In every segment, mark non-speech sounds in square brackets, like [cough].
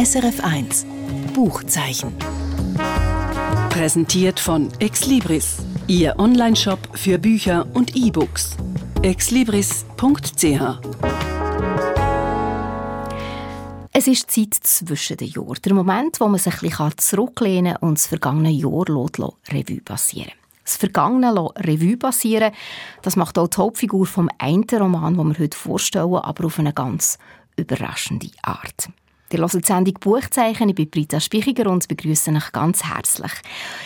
SRF1 Buchzeichen. Präsentiert von Exlibris, Ihr Onlineshop für Bücher und E-Books. exlibris.ch es ist Zeit zwischen den Jahren. Der Moment, wo man sich ein bisschen zurücklehnen kann und das vergangene Jahr Revue passieren Das vergangene Revue passieren, das macht auch die Hauptfigur vom einen Roman, den wir heute vorstellen, aber auf eine ganz überraschende Art. Die hören die Sendung Buchzeichen. Ich bin Britta Spichiger und begrüße euch ganz herzlich.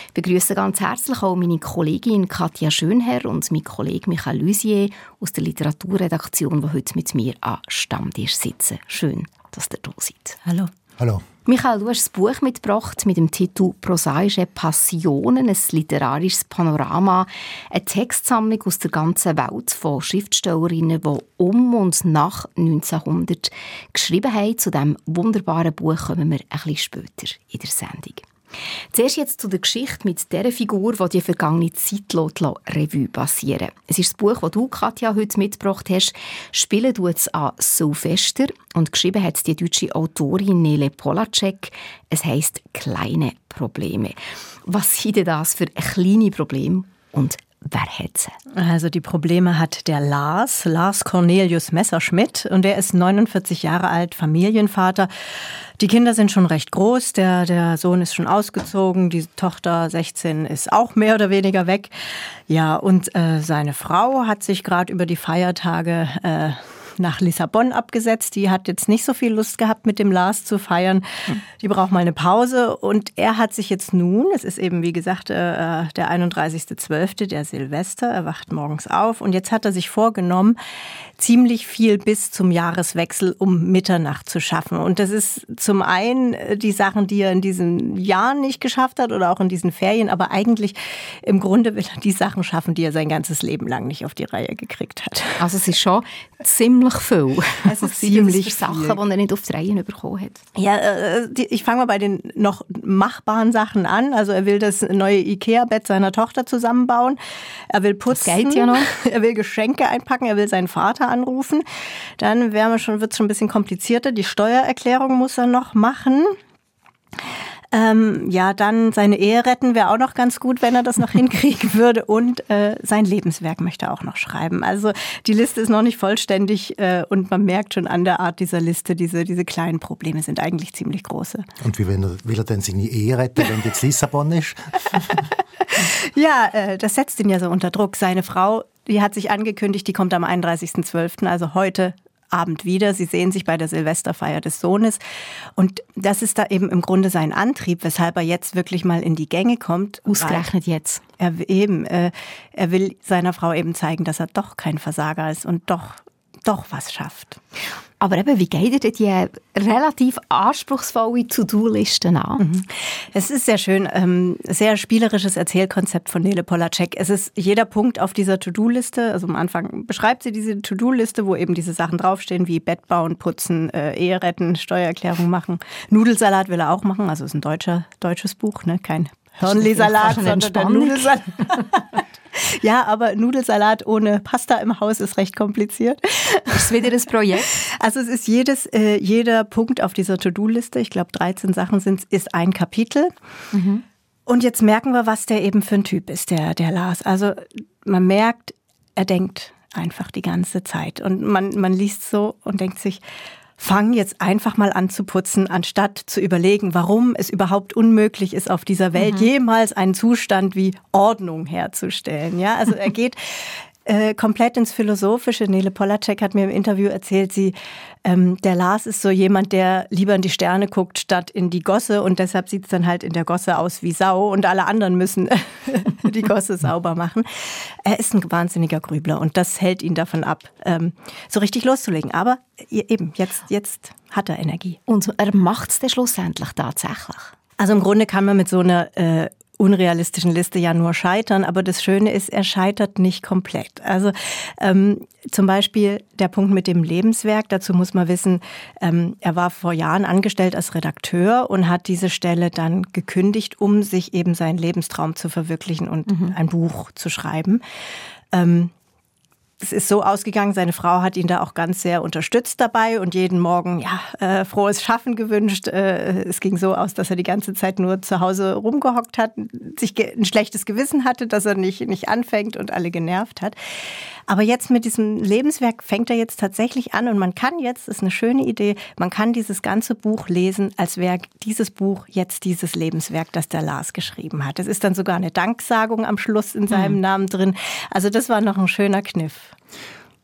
Ich begrüße ganz herzlich auch meine Kollegin Katja Schönherr und mein Kollege Michael Lusier aus der Literaturredaktion, die heute mit mir am Stammtisch sitzen. Schön, dass ihr da seid. Hallo. Hallo. Michael, du hast ein Buch mitgebracht mit dem Titel Prosaische Passionen, ein literarisches Panorama, eine Textsammlung aus der ganzen Welt von Schriftstellerinnen, die um und nach 1900 geschrieben haben. Zu diesem wunderbaren Buch kommen wir ein bisschen später in der Sendung. Zuerst jetzt zu der Geschichte mit der Figur, die die vergangene Zeit Revue passieren Es ist das Buch, das du, Katja, heute mitgebracht hast. Spielen du es an Sylvester und geschrieben hat die deutsche Autorin Nele Polacek. Es heißt «Kleine Probleme». Was sind denn das für kleine Probleme und Wer hat sie? Also die Probleme hat der Lars, Lars Cornelius Messerschmidt. Und der ist 49 Jahre alt, Familienvater. Die Kinder sind schon recht groß. Der, der Sohn ist schon ausgezogen. Die Tochter 16 ist auch mehr oder weniger weg. Ja, und äh, seine Frau hat sich gerade über die Feiertage äh, nach Lissabon abgesetzt. Die hat jetzt nicht so viel Lust gehabt, mit dem Lars zu feiern. Die braucht mal eine Pause. Und er hat sich jetzt nun, es ist eben wie gesagt äh, der 31.12., der Silvester, er wacht morgens auf. Und jetzt hat er sich vorgenommen, ziemlich viel bis zum Jahreswechsel um Mitternacht zu schaffen. Und das ist zum einen äh, die Sachen, die er in diesen Jahren nicht geschafft hat oder auch in diesen Ferien, aber eigentlich im Grunde will er die Sachen schaffen, die er sein ganzes Leben lang nicht auf die Reihe gekriegt hat. Also es ist schon ziemlich viel. [laughs] Es ist [laughs] ziemlich Sachen, die er nicht auf die Reihe bekommen hat. Ja, äh, ich fange mal bei den noch machbaren Sachen an. Also er will das neue Ikea-Bett seiner Tochter zusammenbauen. Er will putzen. Das Geld ja noch. [laughs] Er will Geschenke einpacken. Er will seinen Vater Berater anrufen. Dann wird es schon ein bisschen komplizierter. Die Steuererklärung muss er noch machen. Ähm, ja, dann seine Ehe retten wäre auch noch ganz gut, wenn er das noch [laughs] hinkriegen würde. Und äh, sein Lebenswerk möchte er auch noch schreiben. Also die Liste ist noch nicht vollständig äh, und man merkt schon an der Art dieser Liste, diese, diese kleinen Probleme sind eigentlich ziemlich große. Und wie will er, denn seine Ehe retten, wenn jetzt Lissabon ist? [laughs] ja, äh, das setzt ihn ja so unter Druck. Seine Frau die hat sich angekündigt, die kommt am 31.12., also heute Abend wieder. Sie sehen sich bei der Silvesterfeier des Sohnes. Und das ist da eben im Grunde sein Antrieb, weshalb er jetzt wirklich mal in die Gänge kommt. Ausgerechnet jetzt. Er eben, äh, er will seiner Frau eben zeigen, dass er doch kein Versager ist und doch doch was schafft. Aber eben, wie geht ihr die relativ anspruchsvolle To-Do-Liste an? Mhm. Es ist sehr schön, ähm, sehr spielerisches Erzählkonzept von Nele Polacek. Es ist jeder Punkt auf dieser To-Do-Liste, also am Anfang beschreibt sie diese To-Do-Liste, wo eben diese Sachen draufstehen, wie Bett bauen, putzen, äh, Ehe retten, Steuererklärung machen. Nudelsalat will er auch machen, also ist ein deutscher, deutsches Buch, ne? kein Hörnli-Salat, sondern der Nudelsalat. [laughs] Ja, aber Nudelsalat ohne Pasta im Haus ist recht kompliziert. Das ist wieder das Projekt. Also es ist jedes, äh, jeder Punkt auf dieser To-Do-Liste, ich glaube 13 Sachen sind ist ein Kapitel. Mhm. Und jetzt merken wir, was der eben für ein Typ ist, der, der Lars. Also man merkt, er denkt einfach die ganze Zeit. Und man, man liest so und denkt sich, fang jetzt einfach mal an zu putzen, anstatt zu überlegen, warum es überhaupt unmöglich ist, auf dieser Welt mhm. jemals einen Zustand wie Ordnung herzustellen. Ja, also er geht [laughs] äh, komplett ins Philosophische. Nele Polacek hat mir im Interview erzählt, sie, ähm, der Lars ist so jemand, der lieber in die Sterne guckt, statt in die Gosse und deshalb sieht es dann halt in der Gosse aus wie Sau und alle anderen müssen [laughs] die Gosse sauber machen. Er ist ein wahnsinniger Grübler und das hält ihn davon ab, ähm, so richtig loszulegen. Aber eben, jetzt, jetzt hat er Energie. Und er macht es schlussendlich tatsächlich. Also im Grunde kann man mit so einer äh, unrealistischen Liste ja nur scheitern, aber das Schöne ist, er scheitert nicht komplett. Also ähm, zum Beispiel der Punkt mit dem Lebenswerk, dazu muss man wissen, ähm, er war vor Jahren angestellt als Redakteur und hat diese Stelle dann gekündigt, um sich eben seinen Lebenstraum zu verwirklichen und mhm. ein Buch zu schreiben. Ähm, es ist so ausgegangen, seine Frau hat ihn da auch ganz sehr unterstützt dabei und jeden Morgen ja äh, frohes Schaffen gewünscht. Äh, es ging so aus, dass er die ganze Zeit nur zu Hause rumgehockt hat, sich ein schlechtes Gewissen hatte, dass er nicht, nicht anfängt und alle genervt hat. Aber jetzt mit diesem Lebenswerk fängt er jetzt tatsächlich an und man kann jetzt, ist eine schöne Idee, man kann dieses ganze Buch lesen, als wäre dieses Buch jetzt dieses Lebenswerk, das der Lars geschrieben hat. Es ist dann sogar eine Danksagung am Schluss in seinem mhm. Namen drin. Also das war noch ein schöner Kniff.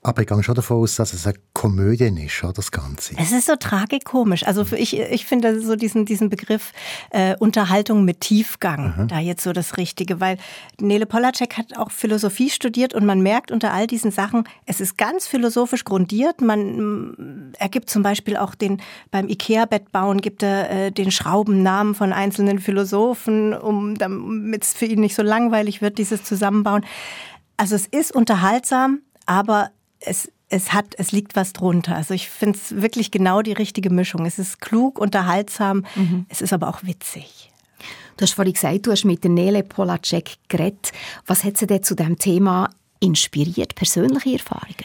Aber ich gehe schon davon aus, dass es eine Komödie ist, oder, das Ganze. Es ist so tragikomisch. Also ich, ich finde so diesen, diesen Begriff äh, Unterhaltung mit Tiefgang mhm. da jetzt so das Richtige, weil Nele Polacek hat auch Philosophie studiert und man merkt unter all diesen Sachen, es ist ganz philosophisch grundiert. Man er gibt zum Beispiel auch den, beim Ikea-Bett bauen gibt er äh, den Schraubennamen von einzelnen Philosophen, um damit es für ihn nicht so langweilig wird, dieses Zusammenbauen. Also es ist unterhaltsam, aber es, es hat, es liegt was drunter. Also ich finde es wirklich genau die richtige Mischung. Es ist klug, unterhaltsam, mhm. es ist aber auch witzig. Du hast vorhin gesagt, du hast mit der Nele Polacek geredet. Was hat sie denn zu diesem Thema inspiriert, persönliche Erfahrungen?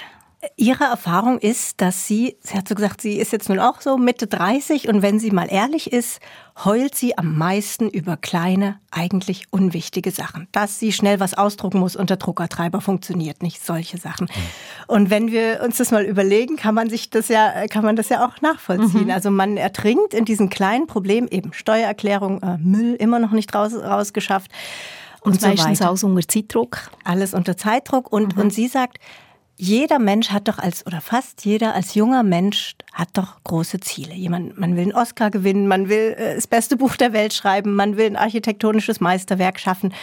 Ihre Erfahrung ist, dass sie, sie hat so gesagt, sie ist jetzt nun auch so Mitte 30 und wenn sie mal ehrlich ist, heult sie am meisten über kleine, eigentlich unwichtige Sachen. Dass sie schnell was ausdrucken muss und der Druckertreiber funktioniert nicht, solche Sachen. Mhm. Und wenn wir uns das mal überlegen, kann man sich das ja, kann man das ja auch nachvollziehen. Mhm. Also man ertrinkt in diesen kleinen Problemen, eben Steuererklärung, äh, Müll immer noch nicht raus, rausgeschafft. Und, und meistens so alles unter Zeitdruck. Alles unter Zeitdruck. Und, mhm. und sie sagt, jeder Mensch hat doch als, oder fast jeder als junger Mensch hat doch große Ziele. Jemand, man will einen Oscar gewinnen, man will äh, das beste Buch der Welt schreiben, man will ein architektonisches Meisterwerk schaffen.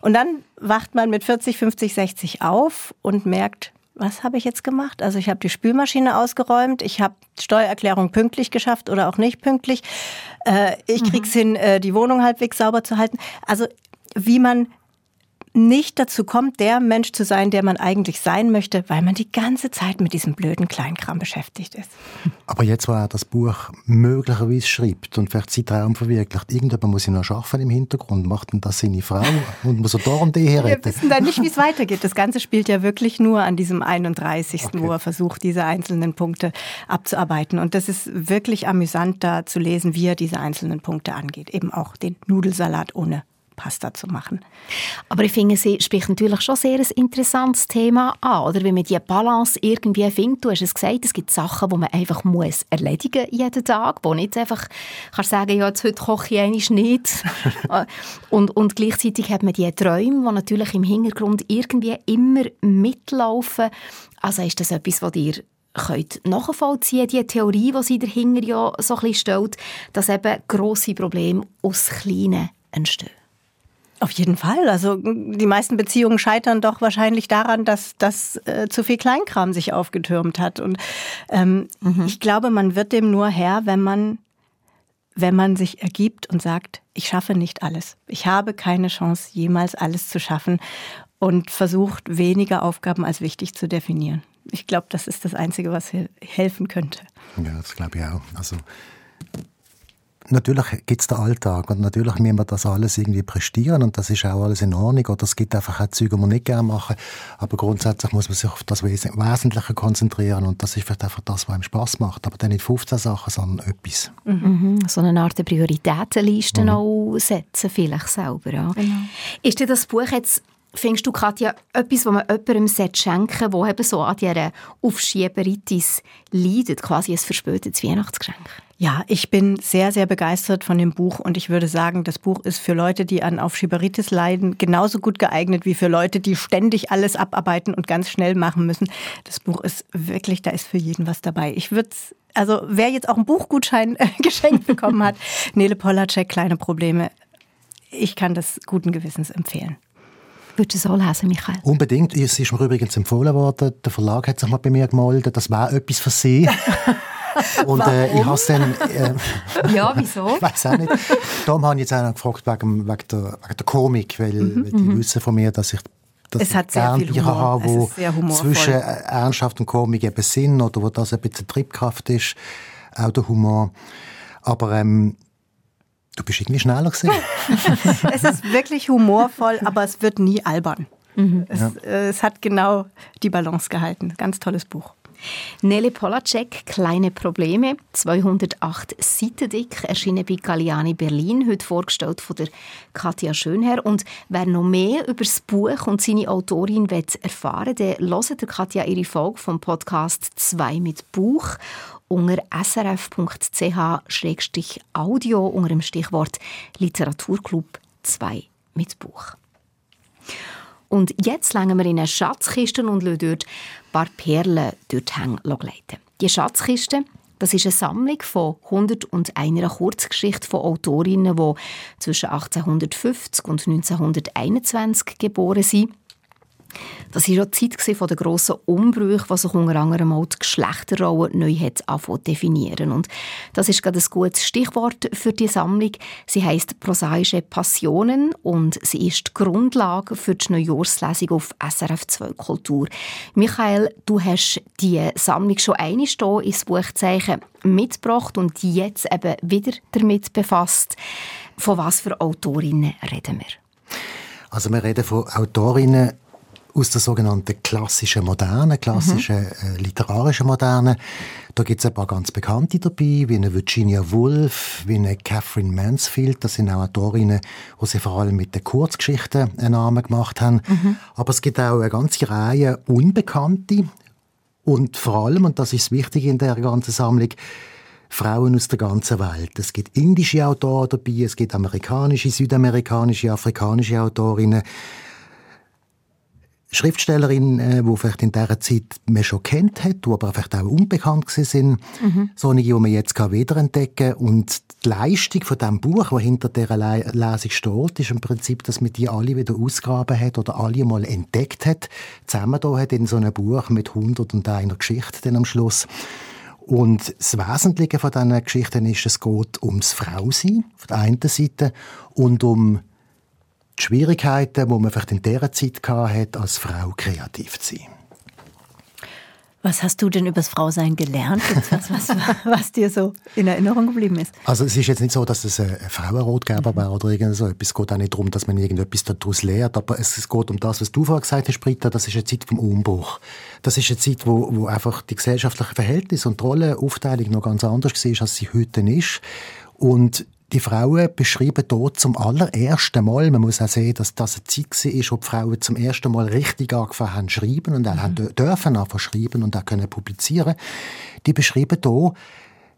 Und dann wacht man mit 40, 50, 60 auf und merkt, was habe ich jetzt gemacht? Also ich habe die Spülmaschine ausgeräumt, ich habe Steuererklärung pünktlich geschafft oder auch nicht pünktlich. Äh, ich krieg's mhm. hin, äh, die Wohnung halbwegs sauber zu halten. Also wie man nicht dazu kommt, der Mensch zu sein, der man eigentlich sein möchte, weil man die ganze Zeit mit diesem blöden Kleinkram beschäftigt ist. Aber jetzt, wo er das Buch möglicherweise schreibt und vielleicht seinen Traum verwirklicht, irgendjemand muss ihn noch schaffen im Hintergrund. Macht denn das seine Frau und muss er darum die herretten? Wir wissen dann nicht, wie es weitergeht. Das Ganze spielt ja wirklich nur an diesem 31., okay. wo er versucht, diese einzelnen Punkte abzuarbeiten. Und das ist wirklich amüsant, da zu lesen, wie er diese einzelnen Punkte angeht. Eben auch den Nudelsalat ohne Pasta zu machen. Aber ich finde, sie spricht natürlich schon sehr ein interessantes Thema an, oder? Wenn man diese Balance irgendwie findet. Du hast es gesagt, es gibt Sachen, die man einfach muss erledigen jeden Tag, wo nicht einfach kannst sagen, ja, jetzt heute koche ich eigentlich nicht. [laughs] und, und gleichzeitig hat man diese Träume, die natürlich im Hintergrund irgendwie immer mitlaufen. Also ist das etwas, was dir könnt nachvollziehen, die Theorie, die sie dahinter ja so ein bisschen stellt, dass eben grosse Probleme aus Kleinen entstehen. Auf jeden Fall. Also die meisten Beziehungen scheitern doch wahrscheinlich daran, dass, dass äh, zu viel Kleinkram sich aufgetürmt hat. Und ähm, mhm. ich glaube, man wird dem nur Herr, wenn man, wenn man sich ergibt und sagt, ich schaffe nicht alles. Ich habe keine Chance, jemals alles zu schaffen und versucht, weniger Aufgaben als wichtig zu definieren. Ich glaube, das ist das Einzige, was helfen könnte. Ja, das glaube ich auch. Also natürlich gibt es den Alltag und natürlich müssen wir das alles irgendwie prestieren und das ist auch alles in Ordnung oder es gibt einfach auch Züge, die man nicht gerne machen, aber grundsätzlich muss man sich auf das Wesentliche konzentrieren und das ist vielleicht einfach das, was einem Spaß macht, aber dann nicht 15 Sachen, sondern etwas. Mhm. So eine Art Prioritätenliste mhm. auch setzen vielleicht selber. Ja. Genau. Ist dir das Buch jetzt Findest du, Katja, etwas, was man jemandem schenken sollte, der eben so an dieser Aufschieberitis leidet, quasi ein verspätetes Weihnachtsgeschenk? Ja, ich bin sehr, sehr begeistert von dem Buch und ich würde sagen, das Buch ist für Leute, die an Aufschieberitis leiden, genauso gut geeignet wie für Leute, die ständig alles abarbeiten und ganz schnell machen müssen. Das Buch ist wirklich, da ist für jeden was dabei. Ich würde also wer jetzt auch einen Buchgutschein äh, [laughs] geschenkt bekommen hat, [laughs] Nele Polacek, Kleine Probleme, ich kann das guten Gewissens empfehlen. Würdest du es auch lesen, Michael? Unbedingt. Es ist mir übrigens empfohlen worden. Der Verlag hat sich mal bei mir gemeldet. Das wäre etwas für Sie. [laughs] [laughs] Und äh, ich habe dann... Äh, [laughs] ja, wieso? [laughs] ich weiß auch nicht. Darum habe ich jetzt auch gefragt wegen, wegen, der, wegen der Komik, weil, mhm, weil die mhm. wissen von mir, dass ich dass es hat sehr viel Humor. Habe, wo zwischen äh, Ernsthaft und Komik eben sind oder wo das ein bisschen Triebkraft ist, auch der Humor. Aber ähm, Du bist irgendwie schneller gewesen. es ist wirklich humorvoll, aber es wird nie albern. Mhm. Es, ja. äh, es hat genau die Balance gehalten. Ganz tolles Buch. Nele Polacek, Kleine Probleme, 208 Seiten dick, erschienen bei Galliani Berlin, heute vorgestellt von der Katja Schönherr. Und wer noch mehr über das Buch und seine Autorin will erfahren will, der hört Katja ihre Folge vom Podcast «Zwei mit Buch» unter srf.ch-audio unter dem Stichwort «Literaturclub 2 mit Buch». Und jetzt legen wir in eine Schatzkiste und lassen dort paar Perlen durch die gleiten. Die Schatzkiste das ist eine Sammlung von 101 Kurzgeschichten von Autorinnen, die zwischen 1850 und 1921 geboren sind. Das war auch die Zeit der grossen Umbrüche, die sich unter anderem auch die Geschlechterrolle neu hat definieren Und das ist gerade ein gutes Stichwort für die Sammlung. Sie heisst «Prosaische Passionen» und sie ist die Grundlage für die Neujahrslesung auf SRF 2 Kultur. Michael, du hast die Sammlung schon einmal hier ins Buchzeichen mitgebracht und jetzt eben wieder damit befasst. Von was für Autorinnen reden wir? Also wir reden von Autorinnen, aus der sogenannten klassischen Moderne, klassischen mhm. äh, literarischen Moderne. Da gibt es ein paar ganz bekannte dabei, wie eine Virginia Woolf, wie eine Catherine Mansfield. Das sind auch Autorinnen, die sie vor allem mit den Kurzgeschichten einen Namen gemacht haben. Mhm. Aber es gibt auch eine ganze Reihe Unbekannte und vor allem, und das ist das Wichtige in der ganzen Sammlung, Frauen aus der ganzen Welt. Es gibt indische Autoren dabei, es gibt amerikanische, südamerikanische, afrikanische Autorinnen. Schriftstellerinnen, äh, die vielleicht in dieser Zeit man schon kennt hat, die aber vielleicht auch unbekannt sind. Mhm. Solche, die man jetzt wiederentdecken kann. Und die Leistung von diesem Buch, das hinter dieser Lesung steht, ist im Prinzip, dass man die alle wieder ausgraben hat oder alle mal entdeckt hat, zusammen da hat in so einem Buch mit 100 und einer Geschichte dann am Schluss. Und das Wesentliche von diesen Geschichten ist, es geht ums Frausein, auf der einen Seite, und um die Schwierigkeiten, die man vielleicht in dieser Zeit hatte, als Frau kreativ zu sein. Was hast du denn über das Frausein gelernt? Was, was, was, dir so in Erinnerung geblieben ist? Also es ist jetzt nicht so, dass es ein Frauenrotgeber mhm. wäre oder irgend so. Es geht auch nicht darum, dass man irgendetwas daraus lehrt, aber es, geht um das, was du vorhin gesagt hast, Britta, das ist eine Zeit vom Umbruch. Das ist eine Zeit, wo, wo einfach die gesellschaftlichen Verhältnisse und die Rollenaufteilung noch ganz anders war, als sie heute ist. Und die Frauen beschreiben dort zum allerersten Mal, man muss auch sehen, dass das eine Zeit war, wo die Frauen zum ersten Mal richtig angefangen haben zu schreiben und auch mhm. haben dürfen anfangen schreiben und auch können publizieren. Die beschreiben hier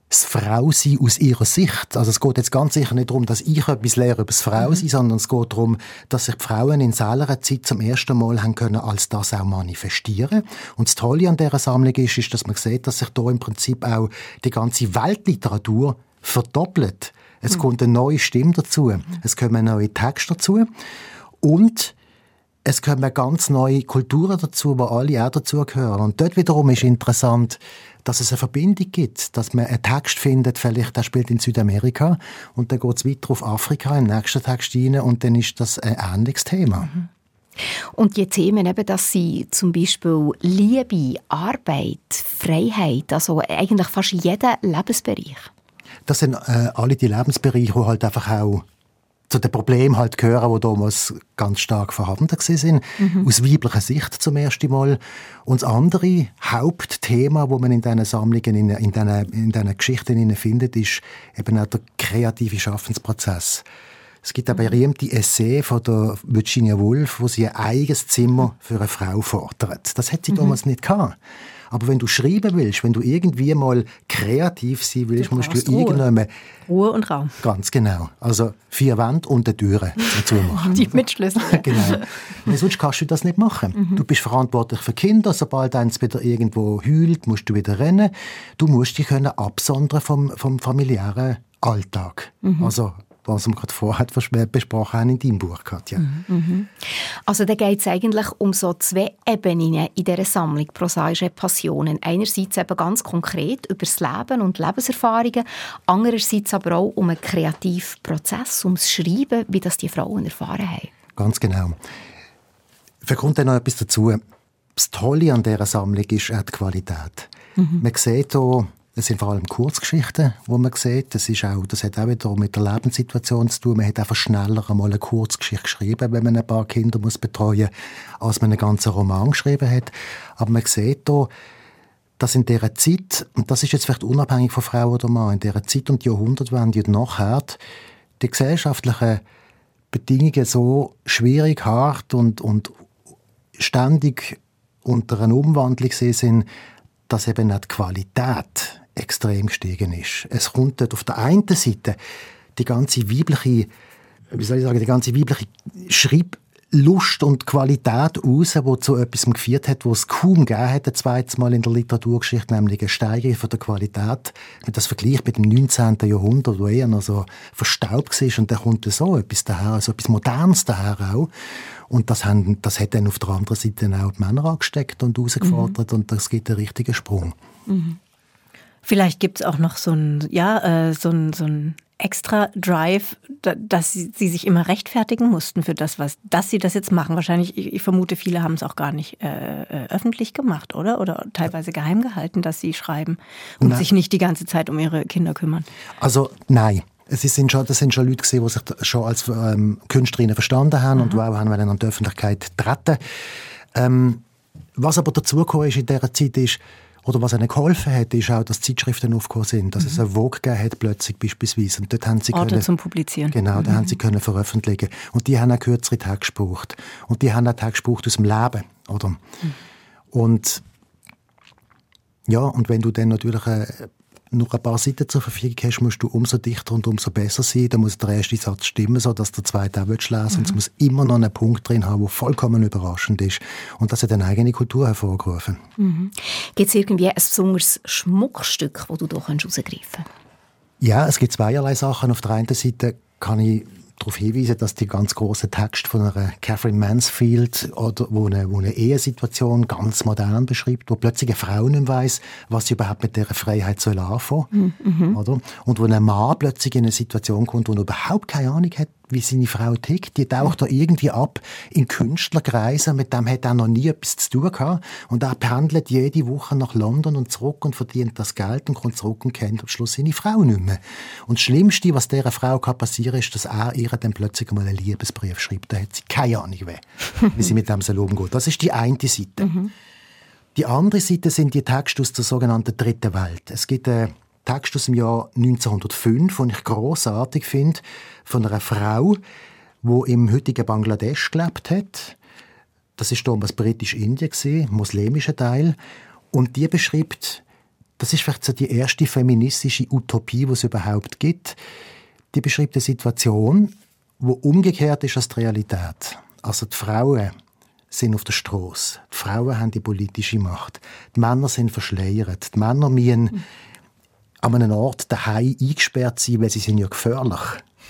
das Frausein aus ihrer Sicht. Also es geht jetzt ganz sicher nicht darum, dass ich etwas lehre über das Frausein, mhm. sondern es geht darum, dass sich die Frauen in selber Zeit zum ersten Mal haben können, als das auch manifestieren. Und das Tolle an dieser Sammlung ist, ist, dass man sieht, dass sich da im Prinzip auch die ganze Weltliteratur verdoppelt. Es mhm. kommt eine neue Stimme dazu. Es kommen neue Texte dazu. Und es kommen ganz neue Kulturen dazu, wo alle auch dazugehören. Und dort wiederum ist interessant, dass es eine Verbindung gibt, dass man einen Text findet, vielleicht der spielt in Südamerika und dann geht es weiter auf Afrika im nächsten Text rein und dann ist das ein ähnliches Thema. Mhm. Und die Themen eben, dass sie zum Beispiel Liebe, Arbeit, Freiheit, also eigentlich fast jeden Lebensbereich. Das sind äh, alle die Lebensbereiche, die halt einfach auch zu den Problemen halt gehören, die damals ganz stark vorhanden sind, mhm. aus weiblicher Sicht zum ersten Mal. Und das andere Hauptthema, wo man in diesen Sammlungen, in, in diesen, in diesen Geschichten findet, ist eben auch der kreative Schaffensprozess. Es gibt eine berühmte Essay von der Virginia Woolf, wo sie ein eigenes Zimmer für eine Frau fordert. Das hätte sie mhm. damals nicht gehabt. Aber wenn du schreiben willst, wenn du irgendwie mal kreativ sein willst, du musst du irgendwann... Ruhe und Raum. Ganz genau. Also vier Wände und eine Türe dazu machen. [laughs] Die mit Schlüssel. [laughs] genau. Und sonst kannst du das nicht machen. Mhm. Du bist verantwortlich für Kinder. Sobald eins wieder irgendwo heult, musst du wieder rennen. Du musst dich können absondern vom, vom familiären Alltag. Mhm. Also was wir gerade vorher besprochen haben in deinem Buch, Katja. Mhm, mhm. Also da geht es eigentlich um so zwei Ebenen in dieser Sammlung «Prosaische Passionen». Einerseits eben ganz konkret über das Leben und Lebenserfahrungen, andererseits aber auch um einen Kreativprozess, um das Schreiben, wie das die Frauen erfahren haben. Ganz genau. Vielleicht kommt dann noch etwas dazu. Das Tolle an dieser Sammlung ist auch die Qualität. Mhm. Man sieht hier Es sind vor allem Kurzgeschichten, wo man sieht. Das, ist auch, das hat auch wieder mit der Lebenssituation zu tun. Man hat einfach schneller einmal eine Kurzgeschichte geschrieben, wenn man ein paar Kinder muss betreuen muss, als man einen ganzen Roman geschrieben hat. Aber man sieht hier, dass in dieser Zeit, und das ist jetzt vielleicht unabhängig von Frau oder Mann, in dieser Zeit die Jahrhundertwende und nachher, die gesellschaftlichen Bedingungen so schwierig, hart und, und ständig unter einer Umwandlung sind, dass eben auch die Qualität extrem gestiegen ist. Es kommt dort auf der einen Seite die ganze weibliche, wie soll ich sagen, die ganze weibliche Schreib Lust und Qualität raus, die zu etwas geführt hat, was es kaum gegeben hat, ein zweites Mal in der Literaturgeschichte, nämlich eine Steigerung von der Qualität. Wenn das vergleicht mit dem 19. Jahrhundert, wo eher noch so verstaubt war, und da kommt so etwas daher, also etwas Modernes daher auch. Und das, haben, das hat dann auf der anderen Seite auch die Männer angesteckt und herausgefordert, mhm. und das gibt einen richtigen Sprung. Mhm. Vielleicht gibt es auch noch so ein, ja, äh, so ein, so ein extra Drive, dass sie, sie, sich immer rechtfertigen mussten für das, was, dass sie das jetzt machen. Wahrscheinlich, ich, ich vermute, viele haben es auch gar nicht äh, äh, öffentlich gemacht, oder? Oder teilweise geheim gehalten, dass sie schreiben und nein. sich nicht die ganze Zeit um ihre Kinder kümmern. Also nein. Es sind schon, das sind schon Leute die sich schon als ähm, Künstlerinnen verstanden haben mhm. und auch haben an die Öffentlichkeit treten. Ähm, was aber dazugekommen ist in dieser Zeit ist, oder was ihnen geholfen hat, ist auch, dass Zeitschriften aufgekommen sind, dass mhm. es eine Vogue gegeben hat, plötzlich beispielsweise. Und dort haben sie Orte können, zum Publizieren. Genau, mhm. da haben sie können veröffentlichen. Und die haben auch kürzere Tage gebraucht. Und die haben auch Tage gebraucht aus dem Leben, oder? Mhm. Und ja, und wenn du dann natürlich eine nur ein paar Seiten zur Verfügung hast, musst du umso dichter und umso besser sein. Da muss der erste Satz stimmen, so dass der zweite auch lesen will. Mhm. Und es muss immer noch einen Punkt drin haben, der vollkommen überraschend ist. Und das hat eine eigene Kultur hervorgerufen. Mhm. Gibt es irgendwie ein besonderes Schmuckstück, das du hier herausgreifen kannst? Ja, es gibt zweierlei Sachen. Auf der einen Seite kann ich darauf hinweisen, dass die ganz große Text von einer Catherine Mansfield oder wo eine, wo eine Ehesituation ganz modern beschreibt, wo plötzlich eine Frau nicht weiss, was sie überhaupt mit dieser Freiheit soll anfangen, mhm. oder? Und wo ein Mann plötzlich in eine Situation kommt, wo er überhaupt keine Ahnung hat, wie seine Frau tickt. Die taucht da irgendwie ab in Künstlerkreisen, mit dem hat er noch nie etwas zu tun gehabt. Und er pendelt jede Woche nach London und zurück und verdient das Geld und kommt zurück und kennt am Schluss seine Frau nicht mehr. Und das Schlimmste, was dieser Frau kann passieren ist, dass er ihr dann plötzlich mal einen Liebesbrief schreibt. Da hat sie keine Ahnung, wie, [laughs] wie sie mit dem soll umgehen. Das ist die eine Seite. Mhm. Die andere Seite sind die Texte aus der sogenannten Dritten Welt. Es gibt eine Text aus dem Jahr 1905, den ich großartig finde, von einer Frau, die im heutigen Bangladesch gelebt hat. Das ist damals britisch-Indien, muslimischer Teil. Und die beschreibt, das ist vielleicht so die erste feministische Utopie, die es überhaupt gibt. Die beschreibt eine Situation, wo umgekehrt ist als die Realität. Also die Frauen sind auf der Straße. Die Frauen haben die politische Macht. Die Männer sind verschleiert. Die Männer müssen an einem Ort daheim eingesperrt sein, weil sie sind ja gefährlich.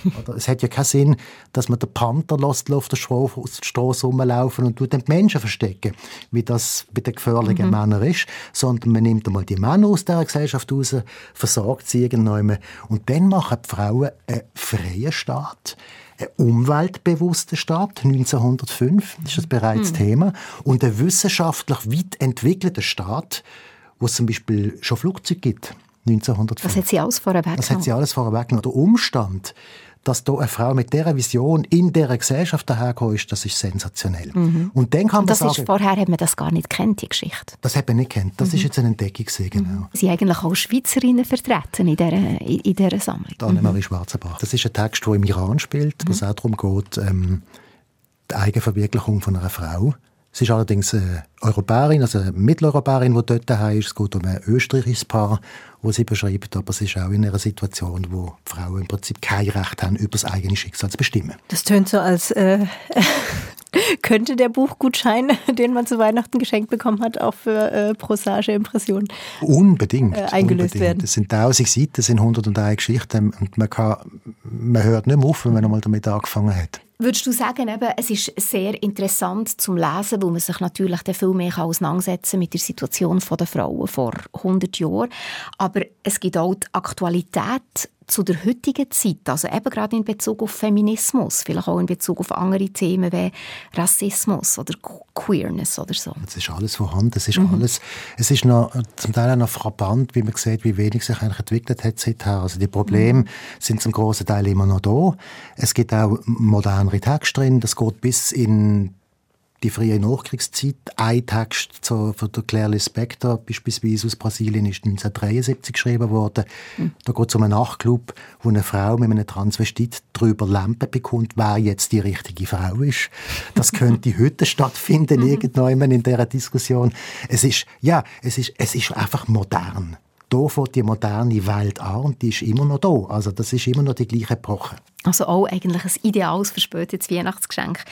[laughs] Oder es hat ja keinen Sinn, dass man den Panther lässt, auf der Straße rumlaufen und tut den Menschen verstecken, wie das bei den gefährlichen mhm. Männern ist, sondern man nimmt einmal die Männer aus dieser Gesellschaft raus, versorgt sie irgendwann und dann machen die Frauen einen freien Staat, einen umweltbewussten Staat, 1905, ist das bereits mhm. Thema, und einen wissenschaftlich weit entwickelten Staat, wo es zum Beispiel schon Flugzeuge gibt. 1905. Was hat sie alles vorher weggenommen? Das hat sie alles vorher weggenommen. Der Umstand, dass da eine Frau mit dieser Vision in dieser Gesellschaft dahergekommen ist, das ist sensationell. Mhm. Und dann kann Und das man sagen, ist, vorher hat man das gar nicht kennt, die Geschichte. Das hat man nicht kennt. Das mhm. ist jetzt eine Entdeckung gewesen, genau. Mhm. Sie eigentlich auch Schweizerinnen vertreten in dieser, in dieser Sammlung. Annemarie mhm. Schwarzenbach. Das ist ein Text, der im Iran spielt, wo es mhm. auch darum geht, ähm, die Eigenverwirklichung von einer Frau. Sie ist allerdings eine Europäerin, also eine Mitteleuropäerin, die dort daheim ist. Es geht um ein österreichisches Paar, das sie beschreibt, aber es ist auch in einer Situation, wo Frauen im Prinzip kein Recht haben, über das eigene Schicksal zu bestimmen. Das tönt so, als äh, [laughs] könnte der Buchgutschein, [laughs] den man zu Weihnachten geschenkt bekommen hat, auch für äh, Prosage Impressionen unbedingt, äh, eingelöst unbedingt. werden. Es sind tausend Seiten, es sind 101 Geschichten und man, kann, man hört nicht mehr auf, wenn man einmal damit angefangen hat. Würdest du sagen, eben, es ist sehr interessant zum Lesen, weil man sich natürlich viel mehr auseinandersetzen mit der Situation der Frauen vor 100 Jahren. Aber es gibt auch die Aktualität zu der heutigen Zeit, also eben gerade in Bezug auf Feminismus, vielleicht auch in Bezug auf andere Themen wie Rassismus oder Queerness oder so? Es ist alles vorhanden, es ist mhm. alles, es ist noch, zum Teil auch noch frappant, wie man sieht, wie wenig sich eigentlich entwickelt hat seither. Also die Probleme mhm. sind zum großen Teil immer noch da. Es gibt auch modernere Texte drin, das geht bis in die frühe Nachkriegszeit. Ein Text zu, von der Claire Lispector, beispielsweise aus Brasilien, ist 1973 geschrieben worden. Mhm. Da geht es um einen Nachtclub, wo eine Frau mit einem Transvestit darüber Lampen bekommt, wer jetzt die richtige Frau ist. Das [laughs] könnte heute stattfinden, mhm. irgendwann in dieser Diskussion. Es ist, ja, es ist, es ist einfach modern da fängt die moderne Welt an und die ist immer noch da. Also das ist immer noch die gleiche Epoche. Also auch eigentlich ein ideales verspätetes Weihnachtsgeschenk.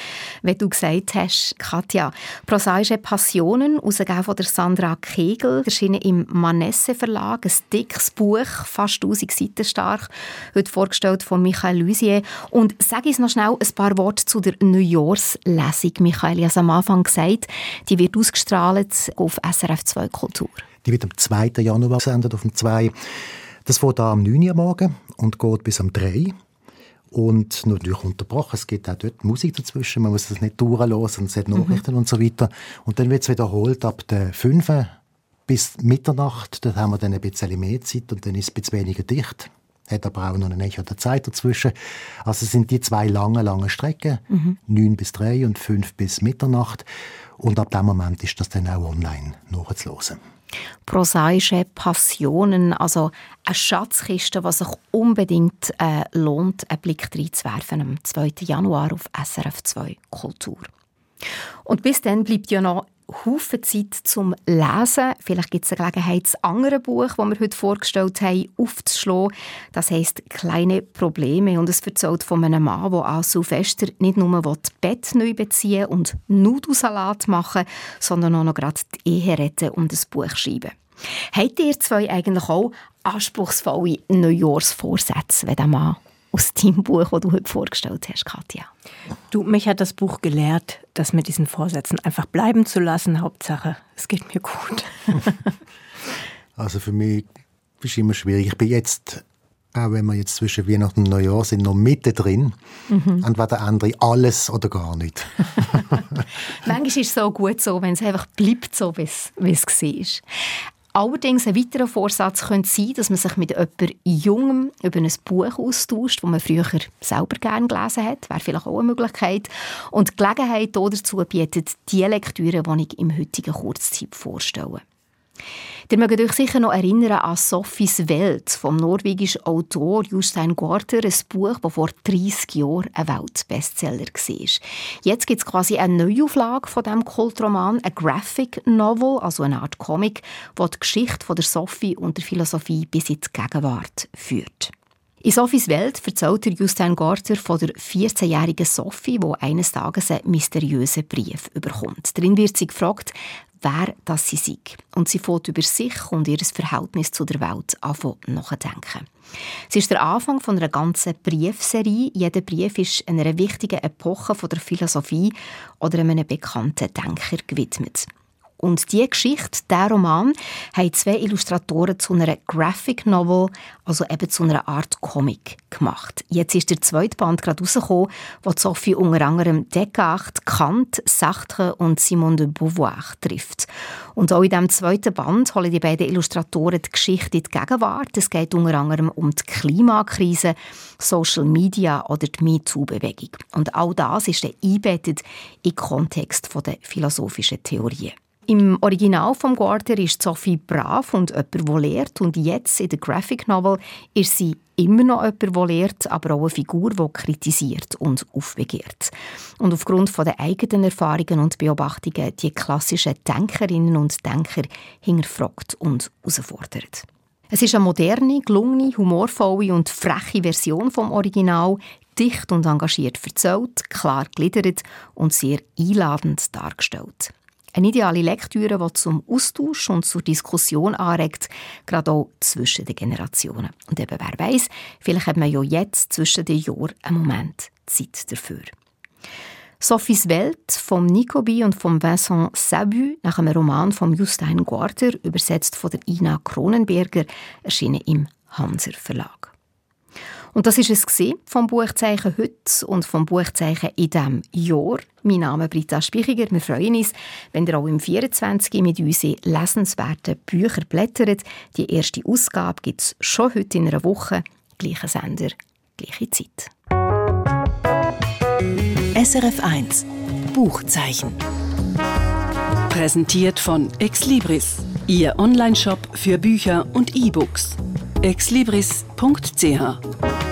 Wie du gesagt hast, Katja, «Prosaische Passionen», ausgegeben von der Sandra Kegel, erschienen im Manesse Verlag, ein dickes Buch, fast 1000 Seiten stark, heute vorgestellt von Michael Lusier. Und sag uns noch schnell ein paar Worte zu der Neujahrslesung. Michael, ich habe am Anfang gesagt, die wird ausgestrahlt auf SRF 2 Kultur. Die wird am 2. Januar gesendet auf dem 2. Das fängt am 9 Uhr morgen und geht bis am 3 und natürlich unterbrochen. Es gibt auch dort Musik dazwischen. Man muss das nicht durchlassen. Es hat Nachrichten mhm. und so weiter. Und dann wird es wiederholt ab der 5 bis Mitternacht. Dort haben wir dann ein bisschen mehr Zeit und dann ist es ein bisschen weniger dicht. Hat aber auch noch eine Echo der Zeit dazwischen. Also es sind die zwei lange, lange Strecken. Mhm. 9 bis 3 und 5 bis Mitternacht. Und ab dem Moment ist das dann auch online nachzuhören prosaische Passionen, also eine Schatzkiste, die sich unbedingt äh, lohnt, einen Blick reinzuwerfen am 2. Januar auf SRF 2 Kultur. Und bis dann bleibt ja noch Haufen Zeit zum Lesen. Vielleicht gibt es eine Gelegenheit, das andere Buch, das wir heute vorgestellt haben, aufzuschlagen. Das heisst «Kleine Probleme» und es erzählt von einem Mann, der an Silvester nicht nur Bett neu beziehen und Nudelsalat machen sondern auch noch gerade die Ehe retten und ein Buch schreiben. Habt ihr zwei eigentlich auch anspruchsvolle Neujahrsvorsätze, wenn der Mann aus deinem Buch, das du heute vorgestellt hast, Katja? Du, mich hat das Buch gelehrt, das mit diesen Vorsätzen einfach bleiben zu lassen. Hauptsache, es geht mir gut. [laughs] also für mich ist es immer schwierig. Ich bin jetzt, auch wenn wir jetzt zwischen Weihnachten und Neujahr sind, noch mittendrin. Mhm. Entweder andere alles oder gar nicht. [laughs] Manchmal ist es so gut so, wenn es einfach bleibt, so wie es war. Allerdings ein weiterer Vorsatz könnte sein, dass man sich mit jemandem Jungem über ein Buch austauscht, das man früher selber gerne gelesen hat. Wäre vielleicht auch eine Möglichkeit. Und die Gelegenheit dazu bietet die Lektüre, die ich im heutigen Kurzzeip vorstelle. Ihr mögt euch sicher noch erinnern an Sophies Welt vom norwegischen Autor Jostein Gaarder, ein Buch, das vor 30 Jahren ein Weltbestseller war. Jetzt gibt es quasi eine Neuauflage von diesem Kultroman, ein Graphic Novel, also eine Art Comic, die die Geschichte von der Sophie und der Philosophie bis in die Gegenwart führt. In Sophies Welt erzählt der Justin Garter von der 14-jährigen Sophie, die eines Tages einen mysteriösen Brief überkommt. Darin wird sie gefragt, wer das sie sei. Und sie fährt über sich und ihr Verhältnis zu der Welt an nachdenken. Es ist der Anfang von einer ganzen Briefserie. Jeder Brief ist einer wichtigen Epoche von der Philosophie oder einem bekannten Denker gewidmet. Und diese Geschichte, der Roman, haben zwei Illustratoren zu einer Graphic Novel, also eben zu einer Art Comic, gemacht. Jetzt ist der zweite Band gerade rausgekommen, wo Sophie unter anderem Descartes, Kant, Sartre und Simone de Beauvoir trifft. Und auch in diesem zweiten Band holen die beiden Illustratoren die Geschichte in die Gegenwart. Es geht unter anderem um die Klimakrise, Social Media oder die MeToo-Bewegung. Und all das ist dann eingebettet im Kontext der philosophischen Theorien. Im Original vom Guarder ist Sophie brav und jemand, der lehrt. Und jetzt in der Graphic Novel ist sie immer noch jemand, der lehrt, aber auch eine Figur, die kritisiert und aufbegehrt. Und aufgrund der eigenen Erfahrungen und Beobachtungen die klassischen Denkerinnen und Denker hinterfragt und herausfordert. Es ist eine moderne, gelungene, humorvolle und freche Version vom Original, dicht und engagiert erzählt, klar gliedert und sehr einladend dargestellt. Eine ideale Lektüre, die zum Austausch und zur Diskussion anregt, gerade auch zwischen den Generationen. Und eben, wer weiß, vielleicht hat man ja jetzt zwischen den Jahren einen Moment Zeit dafür. Sophies Welt vom Nicobi und vom Vincent Sabu nach einem Roman von Justin Guarder, übersetzt von der Ina Kronenberger, erschienen im Hanser Verlag. Und das ist es vom Buchzeichen heute und vom Buchzeichen in diesem Jahr. Mein Name ist Britta Spichiger. Wir freuen uns, wenn ihr auch im 24. mit uns in lesenswerten Büchern blättert. Die erste Ausgabe gibt es schon heute in einer Woche. Gleicher Sender, gleiche Zeit. SRF 1 Buchzeichen. Präsentiert von Exlibris, Ihr Onlineshop für Bücher und E-Books. exlibris.ch